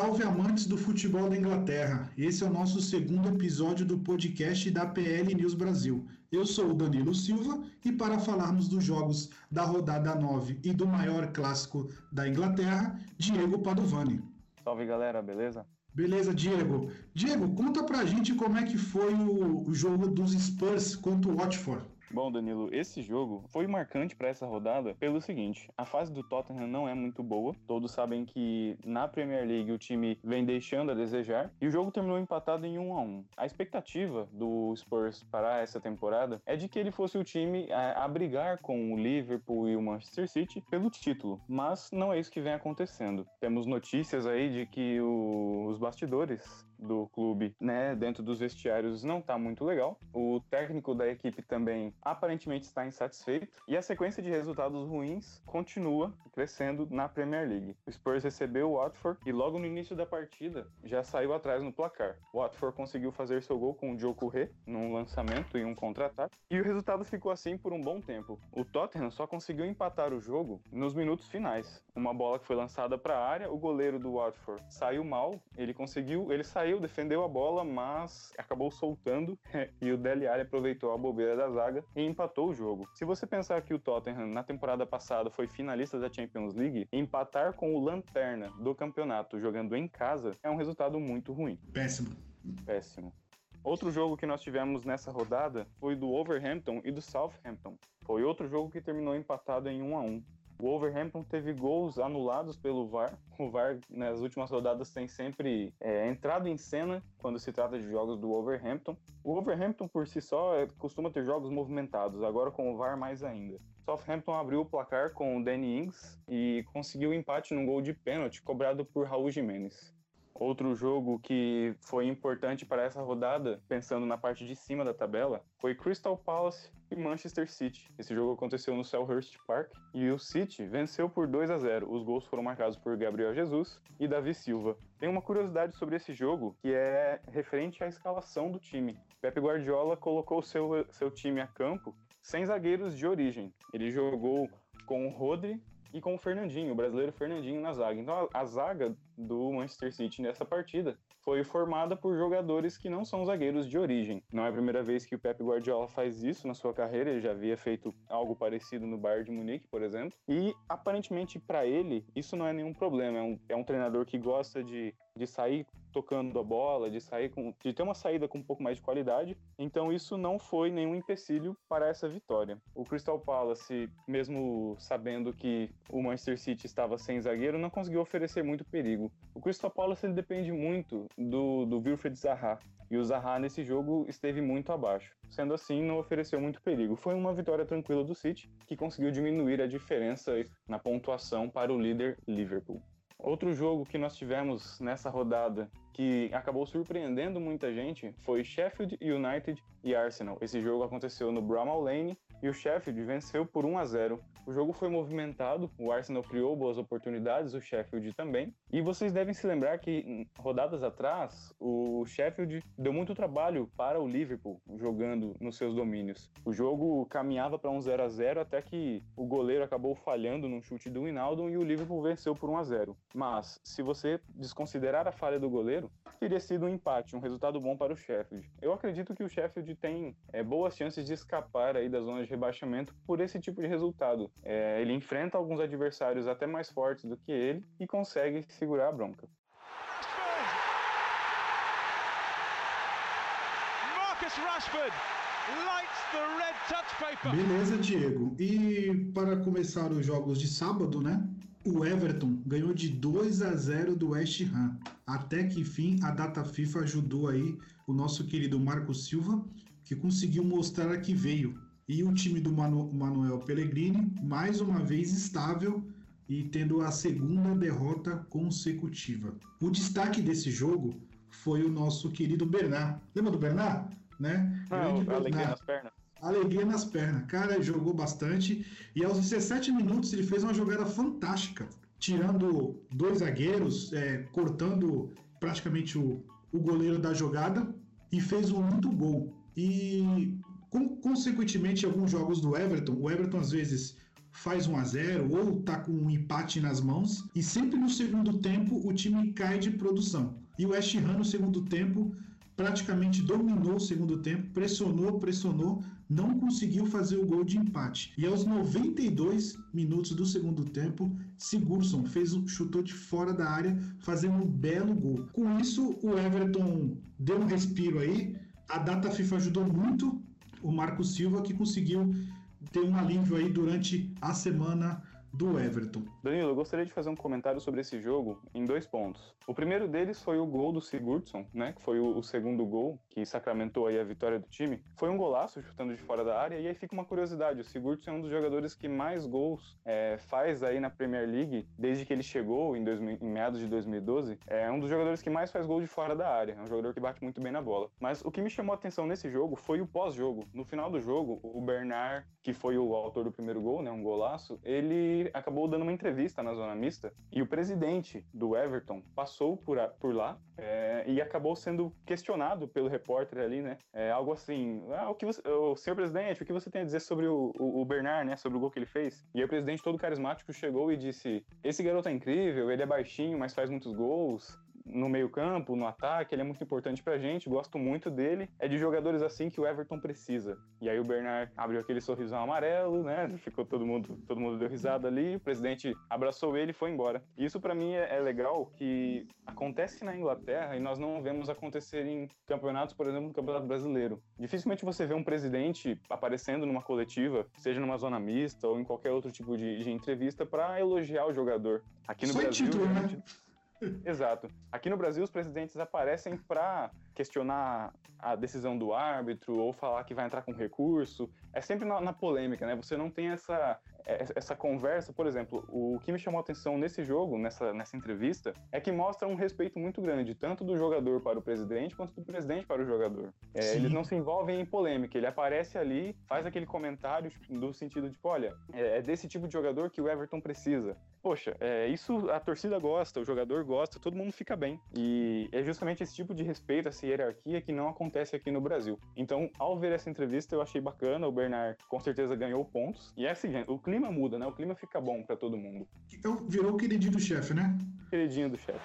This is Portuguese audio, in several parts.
Salve amantes do futebol da Inglaterra! Esse é o nosso segundo episódio do podcast da PL News Brasil. Eu sou o Danilo Silva e para falarmos dos jogos da rodada 9 e do maior clássico da Inglaterra, Diego Padovani. Salve galera, beleza? Beleza, Diego. Diego, conta pra gente como é que foi o jogo dos Spurs contra o Watford. Bom, Danilo, esse jogo foi marcante para essa rodada pelo seguinte: a fase do Tottenham não é muito boa. Todos sabem que na Premier League o time vem deixando a desejar e o jogo terminou empatado em 1 a 1. A expectativa do Spurs para essa temporada é de que ele fosse o time a, a brigar com o Liverpool e o Manchester City pelo título, mas não é isso que vem acontecendo. Temos notícias aí de que o, os bastidores do clube, né, dentro dos vestiários não tá muito legal. O técnico da equipe também aparentemente está insatisfeito e a sequência de resultados ruins continua crescendo na Premier League. O Spurs recebeu o Watford e logo no início da partida já saiu atrás no placar. O Watford conseguiu fazer seu gol com o Joe Corré num lançamento e um contra-ataque e o resultado ficou assim por um bom tempo. O Tottenham só conseguiu empatar o jogo nos minutos finais. Uma bola que foi lançada para a área, o goleiro do Watford saiu mal, ele conseguiu, ele saiu saiu, defendeu a bola, mas acabou soltando e o Dele Alli aproveitou a bobeira da zaga e empatou o jogo. Se você pensar que o Tottenham na temporada passada foi finalista da Champions League, empatar com o lanterna do campeonato jogando em casa é um resultado muito ruim. Péssimo. Péssimo. Outro jogo que nós tivemos nessa rodada foi do Overhampton e do Southampton. Foi outro jogo que terminou empatado em 1 a 1. O Overhampton teve gols anulados pelo VAR. O VAR nas últimas rodadas tem sempre é, entrado em cena quando se trata de jogos do Overhampton. O Overhampton por si só é, costuma ter jogos movimentados, agora com o VAR mais ainda. Southampton abriu o placar com o Danny Ings e conseguiu empate num gol de pênalti cobrado por Raul Jimenez. Outro jogo que foi importante para essa rodada, pensando na parte de cima da tabela, foi Crystal Palace e Manchester City. Esse jogo aconteceu no Selhurst Park e o City venceu por 2 a 0. Os gols foram marcados por Gabriel Jesus e Davi Silva. Tem uma curiosidade sobre esse jogo que é referente à escalação do time. Pep Guardiola colocou seu, seu time a campo sem zagueiros de origem. Ele jogou com o Rodri e com o Fernandinho, o brasileiro Fernandinho na zaga. Então a, a, zaga do Manchester City nessa partida foi formada por jogadores que não são zagueiros de origem. Não é a primeira vez que o Pep Guardiola faz isso na sua carreira, ele já havia feito algo parecido no Bayern de Munique, por exemplo. E aparentemente para ele isso não é nenhum problema. É um, é um treinador que gosta de de sair tocando a bola, de sair com, de ter uma saída com um pouco mais de qualidade. Então isso não foi nenhum empecilho para essa vitória. O Crystal Palace, mesmo sabendo que o Manchester City estava sem zagueiro, não conseguiu oferecer muito perigo. O Crystal Palace ele depende muito do, do Wilfred Zaha. E o Zaha nesse jogo esteve muito abaixo. Sendo assim, não ofereceu muito perigo. Foi uma vitória tranquila do City, que conseguiu diminuir a diferença na pontuação para o líder Liverpool. Outro jogo que nós tivemos nessa rodada que acabou surpreendendo muita gente foi Sheffield United e Arsenal. Esse jogo aconteceu no Bramall Lane e o Sheffield venceu por 1 a 0. O jogo foi movimentado, o Arsenal criou boas oportunidades, o Sheffield também. E vocês devem se lembrar que rodadas atrás, o Sheffield deu muito trabalho para o Liverpool jogando nos seus domínios. O jogo caminhava para um 0 a 0 até que o goleiro acabou falhando num chute do Winaldo e o Liverpool venceu por 1 a 0. Mas se você desconsiderar a falha do goleiro, teria sido um empate, um resultado bom para o Sheffield. Eu acredito que o Sheffield tem é, boas chances de escapar aí da zona de rebaixamento por esse tipo de resultado. É, ele enfrenta alguns adversários até mais fortes do que ele e consegue segurar a bronca. Marcus Rashford lights the red touch paper. Beleza, Diego. E para começar os jogos de sábado, né? O Everton ganhou de 2 a 0 do West Ham. Até que enfim a data FIFA ajudou aí o nosso querido Marco Silva, que conseguiu mostrar a que veio. E o time do Manu Manuel Pellegrini, mais uma vez estável e tendo a segunda derrota consecutiva. O destaque desse jogo foi o nosso querido Bernard. Lembra do Bernard? Né? Não, Bernard. alegria nas pernas. Alegria nas pernas. Cara, jogou bastante. E aos 17 minutos ele fez uma jogada fantástica. Tirando dois zagueiros, é, cortando praticamente o, o goleiro da jogada e fez um muito gol. E consequentemente, alguns jogos do Everton, o Everton às vezes faz 1 a 0 ou tá com um empate nas mãos e sempre no segundo tempo o time cai de produção. E o West Ham no segundo tempo praticamente dominou o segundo tempo, pressionou, pressionou, não conseguiu fazer o gol de empate. E aos 92 minutos do segundo tempo, Sigurdsson fez um chutou de fora da área, fazendo um belo gol. Com isso, o Everton deu um respiro aí. A data FIFA ajudou muito o Marco Silva que conseguiu ter um alívio aí durante a semana do Everton. Danilo, eu gostaria de fazer um comentário sobre esse jogo em dois pontos. O primeiro deles foi o gol do Sigurdsson, né, que foi o, o, segundo gol que sacramentou aí a vitória do time. Foi um golaço chutando de fora da área e aí fica uma curiosidade, o Sigurdsson é um dos jogadores que mais gols é, faz aí na Premier League desde que ele chegou em, 2000, em meados de 2012. É um dos jogadores que mais faz gol de fora da área, é um jogador que bate muito bem na bola. Mas o que me chamou a atenção nesse jogo foi o pós-jogo. No final do jogo, o Bernard, que foi o autor do primeiro gol, né, um golaço, ele acabou dando uma entrevista na zona mista e o presidente do Everton passou por, a, por lá é, e acabou sendo questionado pelo repórter ali, né? É, algo assim, ah, o que você, o senhor presidente, o que você tem a dizer sobre o, o, o Bernard, né? Sobre o gol que ele fez? E aí o presidente todo carismático chegou e disse: esse garoto é incrível, ele é baixinho, mas faz muitos gols no meio-campo, no ataque, ele é muito importante pra gente, gosto muito dele. É de jogadores assim que o Everton precisa. E aí o Bernard abriu aquele sorrisão amarelo, né? Ficou todo mundo, todo mundo deu risada ali, o presidente abraçou ele e foi embora. E isso para mim é, é, legal que acontece na Inglaterra e nós não vemos acontecer em campeonatos, por exemplo, no Campeonato Brasileiro. Dificilmente você vê um presidente aparecendo numa coletiva, seja numa zona mista ou em qualquer outro tipo de, de entrevista para elogiar o jogador. Aqui no Brasil, título, né? Exato. Aqui no Brasil, os presidentes aparecem para questionar a decisão do árbitro ou falar que vai entrar com recurso. É sempre na, na, polêmica, né? Você não tem essa, é, essa conversa. Por exemplo, o que me chamou a atenção nesse jogo, nessa, nessa entrevista, é que mostra um respeito muito grande, tanto do jogador para o presidente, quanto do presidente para o jogador. É, eles não se envolvem em polêmica. Ele aparece ali, faz aquele comentário do sentido de, olha, é, é desse tipo de jogador que o Everton precisa. Poxa, é, isso a torcida gosta, o jogador gosta, todo mundo fica bem. E é justamente esse tipo de respeito, essa hierarquia que não acontece aqui no Brasil. Então, ao ver essa entrevista, eu achei bacana. O Bernard com certeza ganhou pontos. E é assim, o clima muda, né? O clima fica bom para todo mundo. Então, virou o queridinho do chefe, né? Queridinho do chefe.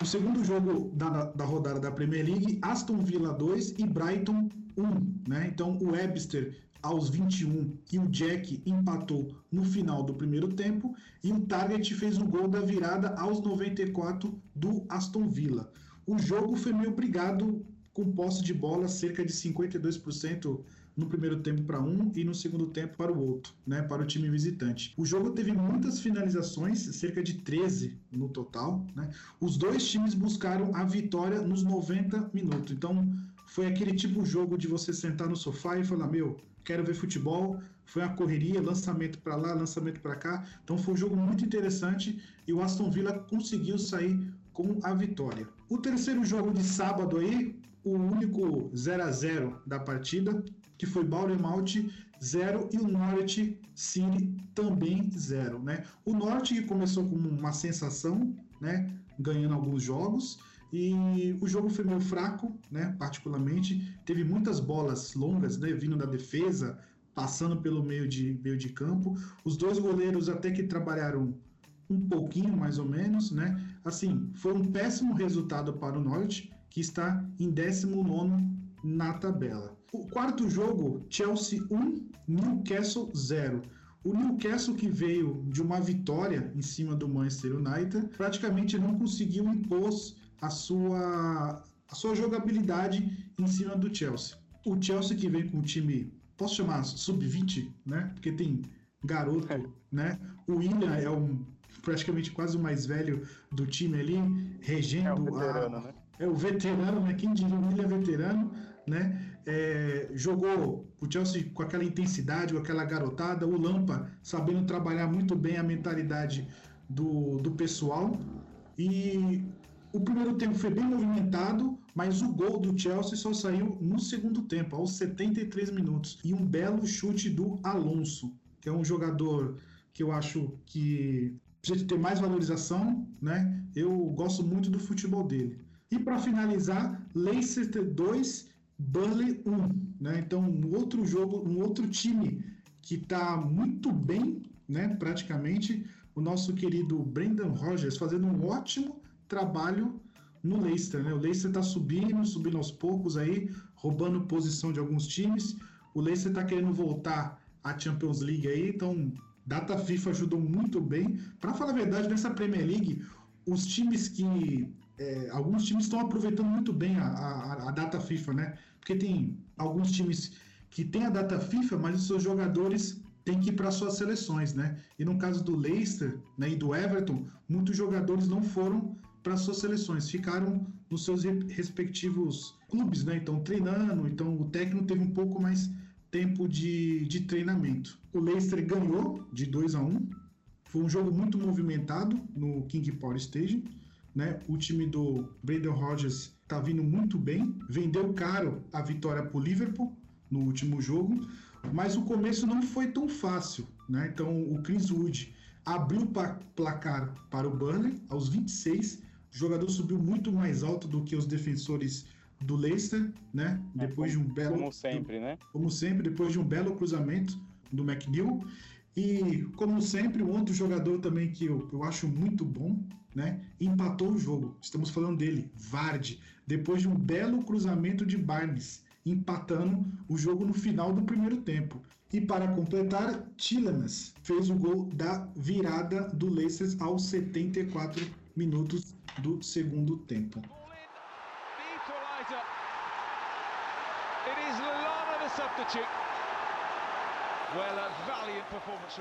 O segundo jogo da, da rodada da Premier League, Aston Villa 2 e Brighton 1, né? Então o Webster aos 21 e o Jack empatou no final do primeiro tempo e o Target fez o gol da virada aos 94 do Aston Villa. O jogo foi meio brigado com posse de bola cerca de 52% no primeiro tempo para um e no segundo tempo para o outro, né, para o time visitante. O jogo teve muitas finalizações, cerca de 13 no total, né? Os dois times buscaram a vitória nos 90 minutos. Então, foi aquele tipo de jogo de você sentar no sofá e falar: Meu, quero ver futebol. Foi uma correria, lançamento para lá, lançamento para cá. Então foi um jogo muito interessante e o Aston Villa conseguiu sair com a vitória. O terceiro jogo de sábado aí, o único 0 a 0 da partida, que foi Bournemouth 0 e o Norwich City também 0, né? O Norte que começou com uma sensação, né, ganhando alguns jogos, e o jogo foi meio fraco, né? Particularmente. Teve muitas bolas longas, né? Vindo da defesa, passando pelo meio de, meio de campo. Os dois goleiros até que trabalharam um pouquinho, mais ou menos, né? Assim, foi um péssimo resultado para o Norte, que está em 19 na tabela. O quarto jogo, Chelsea 1, Newcastle 0. O Newcastle que veio de uma vitória em cima do Manchester United, praticamente não conseguiu impor a sua, a sua jogabilidade em cima do Chelsea. O Chelsea que vem com o time, posso chamar sub-20, né? Porque tem garoto, é. né? O William é um praticamente quase o mais velho do time ali, regendo é o veterano, a, né? É o veterano, né? Quem diria o William é veterano, né? É, jogou o Chelsea com aquela intensidade, com aquela garotada, o Lampa sabendo trabalhar muito bem a mentalidade do, do pessoal. E o primeiro tempo foi bem movimentado, mas o gol do Chelsea só saiu no segundo tempo, aos 73 minutos. E um belo chute do Alonso, que é um jogador que eu acho que precisa ter mais valorização, né? Eu gosto muito do futebol dele. E para finalizar, Leicester 2, Burnley 1, né? Então, um outro jogo, um outro time que está muito bem, né? Praticamente, o nosso querido Brendan Rodgers fazendo um ótimo trabalho no Leicester, né? O Leicester está subindo, subindo aos poucos aí, roubando posição de alguns times. O Leicester está querendo voltar à Champions League aí, então data FIFA ajudou muito bem. Para falar a verdade, nessa Premier League, os times que é, alguns times estão aproveitando muito bem a, a, a, data FIFA, né? Porque tem alguns times que têm a data FIFA, mas os seus jogadores têm que ir para suas seleções, né? E no caso do Leicester né, e do Everton, muitos jogadores não foram para suas seleções, ficaram nos seus respectivos clubes, né? Então treinando, então o técnico teve um pouco mais tempo de, de treinamento. O Leicester ganhou de 2 a 1 foi um jogo muito movimentado no King Power Stadium. Né? O time do Brandon Rodgers está vindo muito bem, vendeu caro a vitória para o Liverpool no último jogo, mas o começo não foi tão fácil. Né? Então o Chris Wood abriu o placar para o Burnley aos 26. O jogador subiu muito mais alto do que os defensores do Leicester, né? É, depois como, de um belo. Como sempre, do, né? Como sempre, depois de um belo cruzamento do McNeil. E, como sempre, um outro jogador também que eu, eu acho muito bom, né? Empatou o jogo. Estamos falando dele, Vardy, depois de um belo cruzamento de Barnes, empatando o jogo no final do primeiro tempo. E para completar, Tillemans fez o gol da virada do Leicester aos 74 minutos do segundo tempo.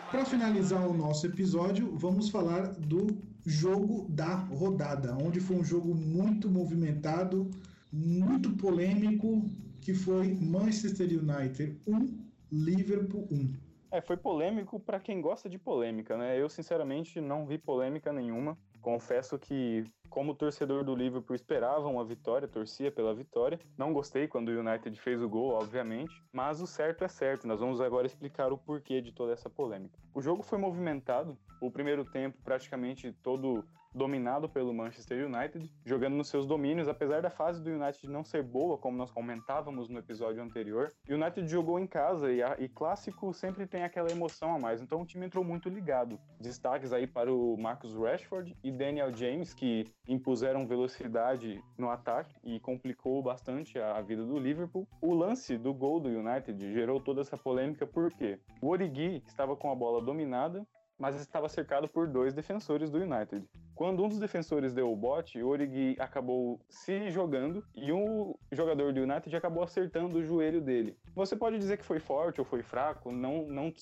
Para finalizar o nosso episódio, vamos falar do jogo da rodada, onde foi um jogo muito movimentado, muito polêmico, que foi Manchester United 1, Liverpool 1. É, foi polêmico para quem gosta de polêmica, né? Eu, sinceramente, não vi polêmica nenhuma. Confesso que, como torcedor do Liverpool, esperava uma vitória, torcia pela vitória. Não gostei quando o United fez o gol, obviamente, mas o certo é certo. Nós vamos agora explicar o porquê de toda essa polêmica. O jogo foi movimentado, o primeiro tempo praticamente todo dominado pelo Manchester United, jogando nos seus domínios, apesar da fase do United não ser boa, como nós comentávamos no episódio anterior. O United jogou em casa e, a, e clássico sempre tem aquela emoção a mais, então o time entrou muito ligado. Destaques aí para o Marcus Rashford e Daniel James, que impuseram velocidade no ataque e complicou bastante a, a vida do Liverpool. O lance do gol do United gerou toda essa polêmica porque o Origi estava com a bola dominada mas estava cercado por dois defensores do United. Quando um dos defensores deu o bote, o Origi acabou se jogando e um jogador do United acabou acertando o joelho dele. Você pode dizer que foi forte ou foi fraco, não, não,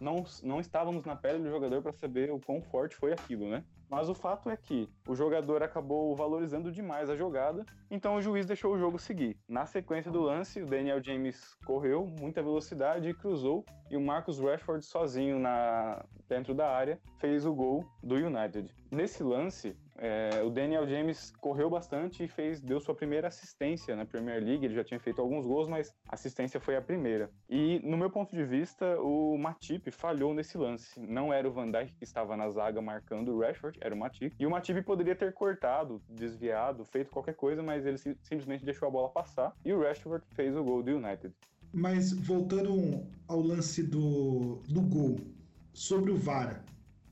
não, não estávamos na pele do jogador para saber o quão forte foi aquilo, né? Mas o fato é que o jogador acabou valorizando demais a jogada, então o juiz deixou o jogo seguir. Na sequência do lance, o Daniel James correu muita velocidade e cruzou, e o Marcus Rashford sozinho na dentro da área fez o gol do United. Nesse lance, é, o Daniel James correu bastante e fez, deu sua primeira assistência na Premier League. Ele já tinha feito alguns gols, mas assistência foi a primeira. E, no meu ponto de vista, o Matip falhou nesse lance. Não era o Van Dijk que estava na zaga marcando o Rashford, era o Matip. E o Matip poderia ter cortado, desviado, feito qualquer coisa, mas ele simplesmente deixou a bola passar. E o Rashford fez o gol do United. Mas voltando ao lance do, do gol, sobre o VAR,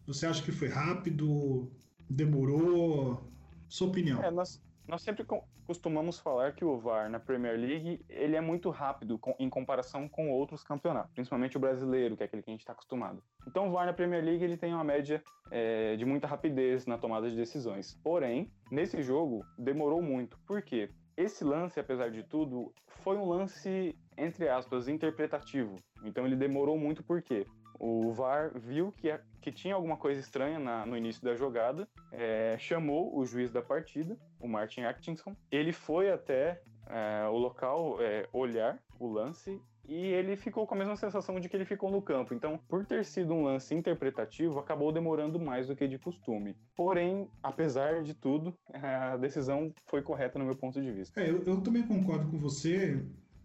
você acha que foi rápido? Demorou? Sua opinião? É, nós, nós sempre costumamos falar que o VAR na Premier League ele é muito rápido em comparação com outros campeonatos, principalmente o brasileiro, que é aquele que a gente está acostumado. Então o VAR na Premier League ele tem uma média é, de muita rapidez na tomada de decisões. Porém, nesse jogo demorou muito. Por quê? Esse lance, apesar de tudo, foi um lance, entre aspas, interpretativo. Então ele demorou muito por quê? O VAR viu que, que tinha alguma coisa estranha na, no início da jogada, é, chamou o juiz da partida, o Martin Atkinson. Ele foi até é, o local é, olhar o lance e ele ficou com a mesma sensação de que ele ficou no campo. Então, por ter sido um lance interpretativo, acabou demorando mais do que de costume. Porém, apesar de tudo, a decisão foi correta no meu ponto de vista. É, eu, eu também concordo com você.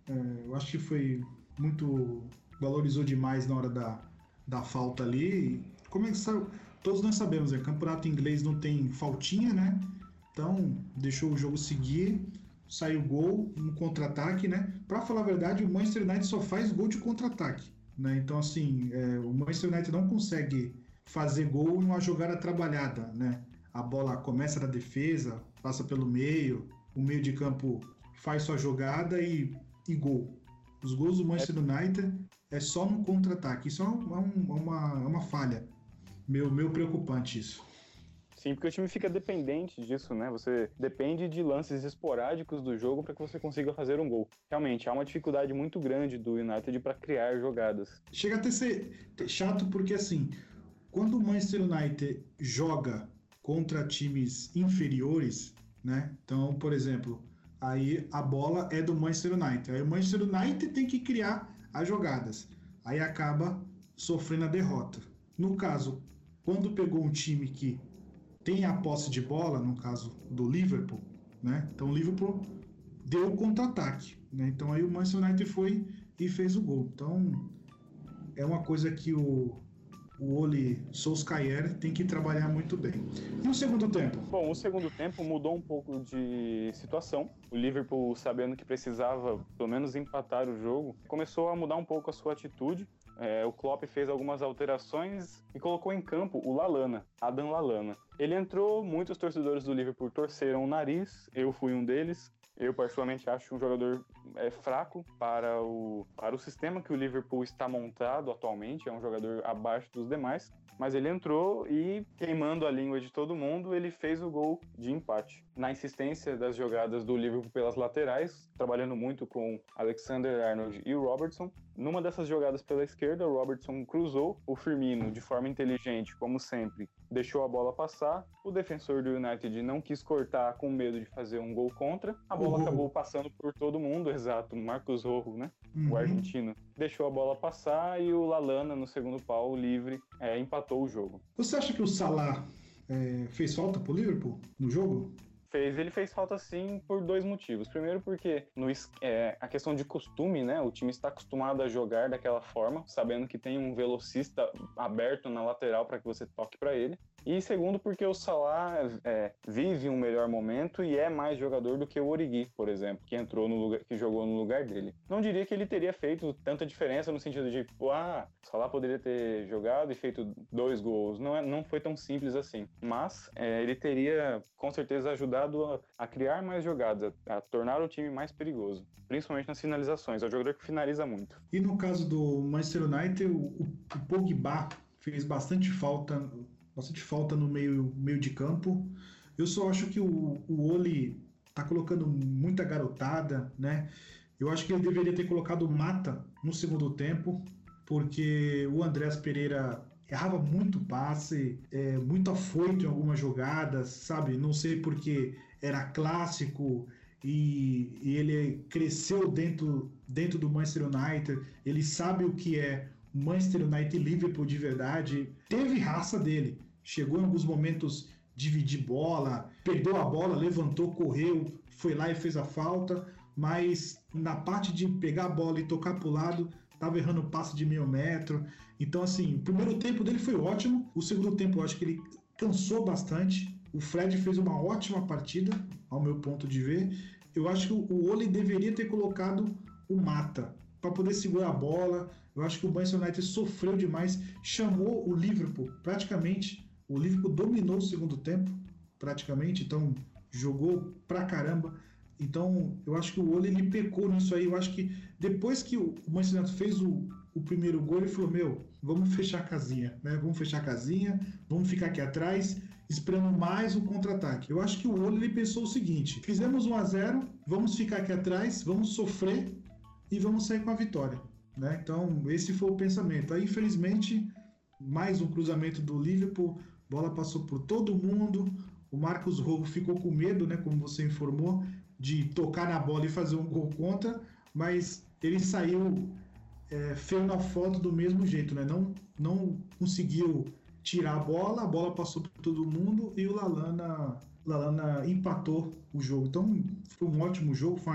É, eu acho que foi muito. valorizou demais na hora da, da falta ali. Começou, todos nós sabemos, é campeonato inglês não tem faltinha, né? Então, deixou o jogo seguir, saiu gol, um contra-ataque, né? Para falar a verdade, o Manchester United só faz gol de contra-ataque, né? Então, assim, é, o Manchester United não consegue fazer gol numa jogada trabalhada, né? A bola começa na defesa, passa pelo meio, o meio de campo faz sua jogada e, e gol. Os gols do Manchester é. United é só no contra-ataque. Isso é, um, é, uma, uma falha. Meu, meu preocupante isso. Sim, porque o time fica dependente disso, né? Você depende de lances esporádicos do jogo para que você consiga fazer um gol. Realmente, há uma dificuldade muito grande do United para criar jogadas. Chega até ser chato porque, assim, quando o Manchester United joga contra times inferiores, né? Então, por exemplo, aí a bola é do Manchester United. Aí o Manchester United tem que criar as jogadas. Aí acaba sofrendo a derrota. No caso, quando pegou um time que tem a posse de bola, no caso do Liverpool, né? Então o Liverpool deu o contra-ataque, né? Então aí o Manchester United foi e fez o gol. Então é uma coisa que o o Oli Solskjaer tem que trabalhar muito bem. E o segundo tempo? Bom, o segundo tempo mudou um pouco de situação. O Liverpool, sabendo que precisava pelo menos empatar o jogo, começou a mudar um pouco a sua atitude. É, o Klopp fez algumas alterações e colocou em campo o Lalana, Adam Lalana. Ele entrou, muitos torcedores do Liverpool torceram o nariz, eu fui um deles. Eu, particularmente, acho um jogador é, fraco para o, para o sistema que o Liverpool está montado atualmente. É um jogador abaixo dos demais. Mas ele entrou e, queimando a língua de todo mundo, ele fez o gol de empate. Na insistência das jogadas do Liverpool pelas laterais, trabalhando muito com Alexander Arnold e Robertson. Numa dessas jogadas pela esquerda, o Robertson cruzou o Firmino de forma inteligente, como sempre, deixou a bola passar. O defensor do United não quis cortar com medo de fazer um gol contra. A bola uhum. acabou passando por todo mundo, exato. Marcos Rojo, né? Uhum. O argentino. Deixou a bola passar e o Lalana, no segundo pau, livre, é, empatou o jogo. Você acha que o Salah é, fez falta pro Liverpool no jogo? Fez, ele fez falta sim por dois motivos. Primeiro porque no, é, a questão de costume, né? O time está acostumado a jogar daquela forma, sabendo que tem um velocista aberto na lateral para que você toque para ele. E segundo, porque o Salah é, vive um melhor momento e é mais jogador do que o Origi, por exemplo, que entrou no lugar, que jogou no lugar dele. Não diria que ele teria feito tanta diferença no sentido de, ah, o Salah poderia ter jogado e feito dois gols. Não, é, não foi tão simples assim. Mas é, ele teria, com certeza, ajudado a, a criar mais jogadas, a, a, tornar o time mais perigoso, principalmente nas finalizações. É um jogador que finaliza muito. E no caso do Manchester United, o, o Pogba fez bastante falta bastante falta no meio, meio de campo. Eu só acho que o, o Oli tá colocando muita garotada, né? Eu acho que ele deveria ter colocado Mata no segundo tempo, porque o Andrés Pereira errava muito passe, é, muito afoito em algumas jogadas, sabe? Não sei porque era clássico e, e, ele cresceu dentro, dentro do Manchester United, ele sabe o que é Manchester United Liverpool de verdade. Teve raça dele, chegou em alguns momentos dividir bola, perdeu a bola, levantou, correu, foi lá e fez a falta, mas na parte de pegar a bola e tocar para o lado, estava errando passe de meio metro. Então, assim, o primeiro tempo dele foi ótimo, o segundo tempo eu acho que ele cansou bastante. O Fred fez uma ótima partida, ao meu ponto de ver. Eu acho que o Ole deveria ter colocado o Mata para poder segurar a bola. Eu acho que o Manchester United sofreu demais, chamou o Liverpool praticamente o Liverpool dominou o segundo tempo, praticamente, então jogou pra caramba. Então, eu acho que o Ole ele pecou nisso aí. Eu acho que depois que o Manchester United fez o, o primeiro gol, ele falou: Meu, vamos fechar a casinha, né? Vamos fechar a casinha, vamos ficar aqui atrás, esperando mais o contra-ataque. Eu acho que o Ole ele pensou o seguinte: fizemos 1 a 0 vamos ficar aqui atrás, vamos sofrer e vamos sair com a vitória. Né? Então, esse foi o pensamento. Aí, infelizmente, mais um cruzamento do Liverpool bola passou por todo mundo. O Marcos Rojo ficou com medo, né, como você informou, de tocar na bola e fazer um gol contra, mas ele saiu é, feio na foto do mesmo jeito, né? Não, não conseguiu tirar a bola, a bola passou por todo mundo e o Lalana, Lalana empatou o jogo. Então foi um ótimo jogo, foi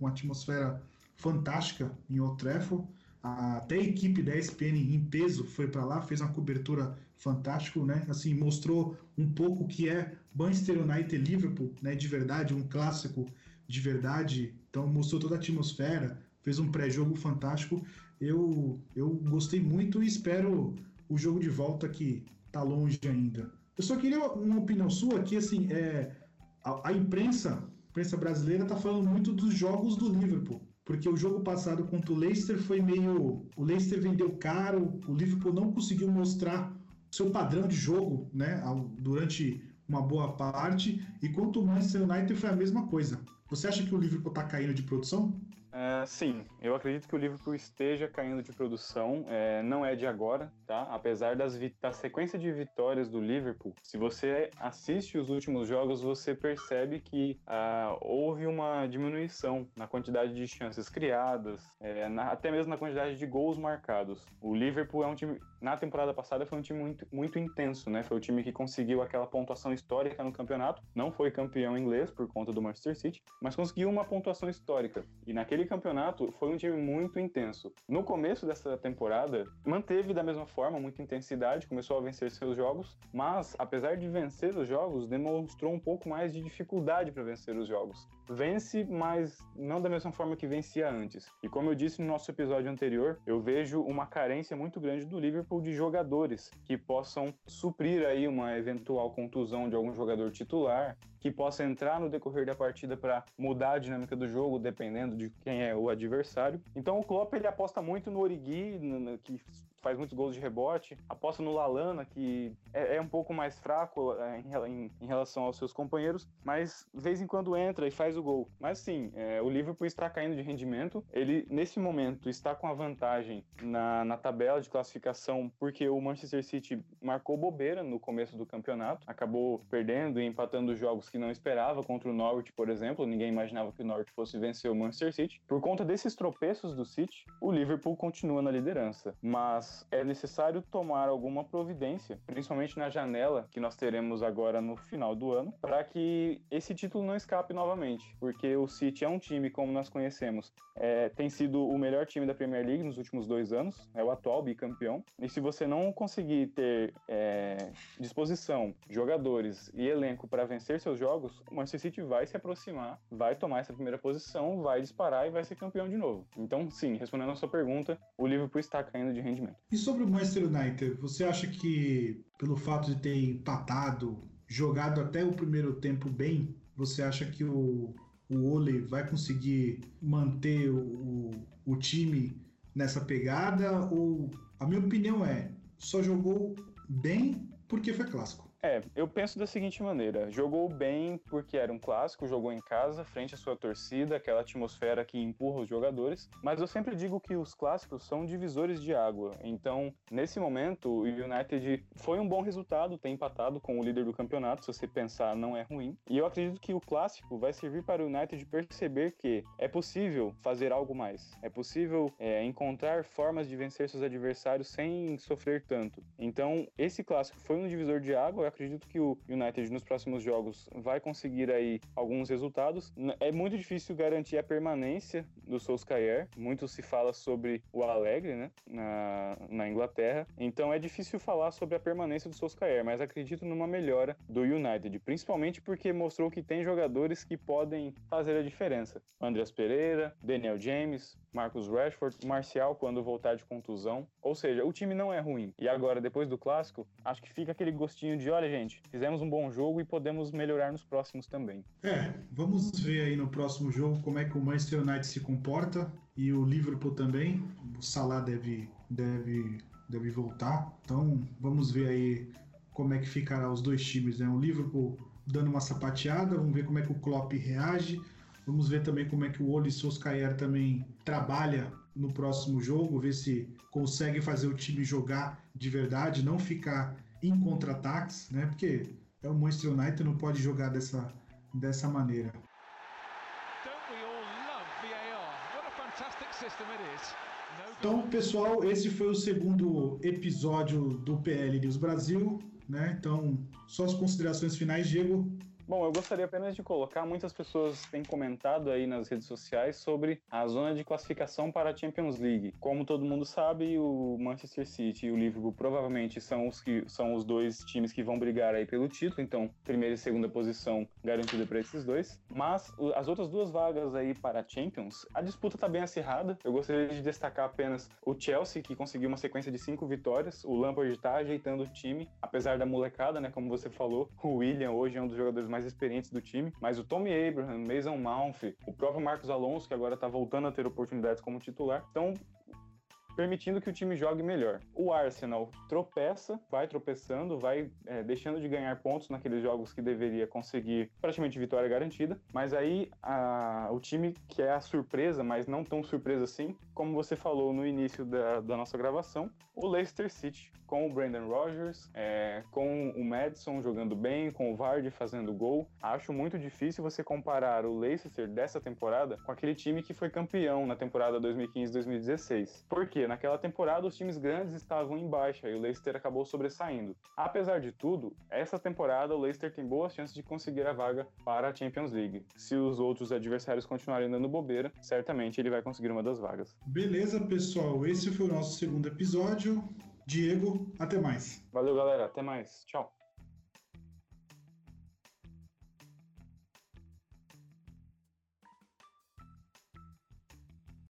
uma atmosfera fantástica em Old Trafford. Até a equipe da ESPN em peso foi para lá, fez uma cobertura fantástica, né? Assim, mostrou um pouco o que é Manchester United e Liverpool, né? De verdade, um clássico de verdade. Então mostrou toda a atmosfera, fez um pré-jogo fantástico. Eu, eu gostei muito e espero o jogo de volta que tá longe ainda. Eu só queria uma opinião sua que assim, é a, a imprensa, a imprensa brasileira tá falando muito dos jogos do Liverpool porque o jogo passado contra o Leicester foi meio. O Leicester vendeu caro, o Liverpool não conseguiu mostrar seu padrão de jogo né, durante uma boa parte, e quanto o Manchester United foi a mesma coisa. Você acha que o Liverpool está caindo de produção? Uh, sim, eu acredito que o Liverpool esteja caindo de produção, é, não é de agora, tá? Apesar das da sequência de vitórias do Liverpool, se você assiste os últimos jogos, você percebe que uh, houve uma diminuição na quantidade de chances criadas, é, na, até mesmo na quantidade de gols marcados. O Liverpool é um time, na temporada passada, foi um time muito, muito intenso, né? Foi o time que conseguiu aquela pontuação histórica no campeonato, não foi campeão inglês por conta do Manchester City, mas conseguiu uma pontuação histórica. E naquele aquele campeonato foi um time muito intenso. No começo dessa temporada, manteve da mesma forma muita intensidade, começou a vencer seus jogos, mas apesar de vencer os jogos, demonstrou um pouco mais de dificuldade para vencer os jogos. Vence, mas não da mesma forma que vencia antes. E como eu disse no nosso episódio anterior, eu vejo uma carência muito grande do Liverpool de jogadores que possam suprir aí uma eventual contusão de algum jogador titular, que possa entrar no decorrer da partida para mudar a dinâmica do jogo, dependendo de quem é o adversário. Então o Klopp ele aposta muito no Origi, que faz muitos gols de rebote. Aposta no Lalana, que é, é um pouco mais fraco é, em, em, relação aos seus companheiros, mas de vez em quando entra e faz o gol. Mas sim, é, o Liverpool está caindo de rendimento. Ele, nesse momento, está com a vantagem na, na tabela de classificação, porque o Manchester City marcou bobeira no começo do campeonato, acabou perdendo e empatando jogos que não esperava contra o Norwich, por exemplo. Ninguém imaginava que o Norwich fosse vencer o Manchester City. Por conta desses tropeços do City, o Liverpool continua na liderança, mas é necessário tomar alguma providência, principalmente na janela que nós teremos agora no final do ano, para que esse título não escape novamente, porque o City é um time, como nós conhecemos, é, tem sido o melhor time da Premier League nos últimos dois anos, é o atual bicampeão, e se você não conseguir ter é, disposição, jogadores e elenco para vencer seus jogos, o Manchester City vai se aproximar, vai tomar essa primeira posição, vai disparar e vai ser campeão de novo. Então, sim, respondendo a sua pergunta, o Liverpool está caindo de rendimento. E sobre o Manchester United, você acha que pelo fato de ter empatado, jogado até o primeiro tempo bem, você acha que o, o Ole vai conseguir manter o, o time nessa pegada? Ou a minha opinião é, só jogou bem porque foi clássico. É, eu penso da seguinte maneira: jogou bem porque era um clássico, jogou em casa, frente à sua torcida, aquela atmosfera que empurra os jogadores. Mas eu sempre digo que os clássicos são divisores de água. Então, nesse momento, o United foi um bom resultado, ter empatado com o líder do campeonato. Se você pensar, não é ruim. E eu acredito que o clássico vai servir para o United perceber que é possível fazer algo mais. É possível é, encontrar formas de vencer seus adversários sem sofrer tanto. Então, esse clássico foi um divisor de água acredito que o United nos próximos jogos vai conseguir aí alguns resultados. É muito difícil garantir a permanência do Solskjaer. Muito se fala sobre o Alegre, né, na, na Inglaterra. Então é difícil falar sobre a permanência do Solskjaer, mas acredito numa melhora do United, principalmente porque mostrou que tem jogadores que podem fazer a diferença. Andreas Pereira, Daniel James, Marcus Rashford, Marcial quando voltar de contusão. Ou seja, o time não é ruim. E agora, depois do clássico, acho que fica aquele gostinho de, olha, gente, fizemos um bom jogo e podemos melhorar nos próximos também. É, vamos ver aí no próximo jogo como é que o Manchester United se comporta e o Liverpool também. O Salah deve, deve, deve voltar. Então, vamos ver aí como é que ficará os dois times, né? O Liverpool dando uma sapateada, vamos ver como é que o Klopp reage Vamos ver também como é que o Oli Solskjaer também trabalha no próximo jogo, ver se consegue fazer o time jogar de verdade, não ficar em contra-ataques, né? Porque é o Manchester United não pode jogar dessa, dessa maneira. Então, pessoal, esse foi o segundo episódio do PL News Brasil, né? Então, só as considerações finais, Diego. Bom, eu gostaria apenas de colocar, muitas pessoas têm comentado aí nas redes sociais sobre a zona de classificação para a Champions League. Como todo mundo sabe, o Manchester City e o Liverpool provavelmente são os que são os dois times que vão brigar aí pelo título, então primeira e segunda posição garantida para esses dois. Mas as outras duas vagas aí para a Champions, a disputa está bem acirrada. Eu gostaria de destacar apenas o Chelsea, que conseguiu uma sequência de cinco vitórias. O Lampard está ajeitando o time, apesar da molecada, né? Como você falou, o William hoje é um dos jogadores mais experientes do time, mas o Tommy Abraham, Mason Mount, o próprio Marcos Alonso, que agora está voltando a ter oportunidades como titular, então permitindo que o time jogue melhor. O Arsenal tropeça, vai tropeçando, vai é, deixando de ganhar pontos naqueles jogos que deveria conseguir praticamente vitória garantida, mas aí a, o time que é a surpresa, mas não tão surpresa assim, como você falou no início da, da nossa gravação, o Leicester City, com o Brandon Rogers, é, com o Madison jogando bem, com o Vardy fazendo gol. Acho muito difícil você comparar o Leicester dessa temporada com aquele time que foi campeão na temporada 2015-2016. Por quê? Naquela temporada os times grandes estavam em baixa e o Leicester acabou sobressaindo. Apesar de tudo, essa temporada o Leicester tem boas chances de conseguir a vaga para a Champions League. Se os outros adversários continuarem dando bobeira, certamente ele vai conseguir uma das vagas. Beleza, pessoal. Esse foi o nosso segundo episódio. Diego, até mais. Valeu, galera. Até mais. Tchau.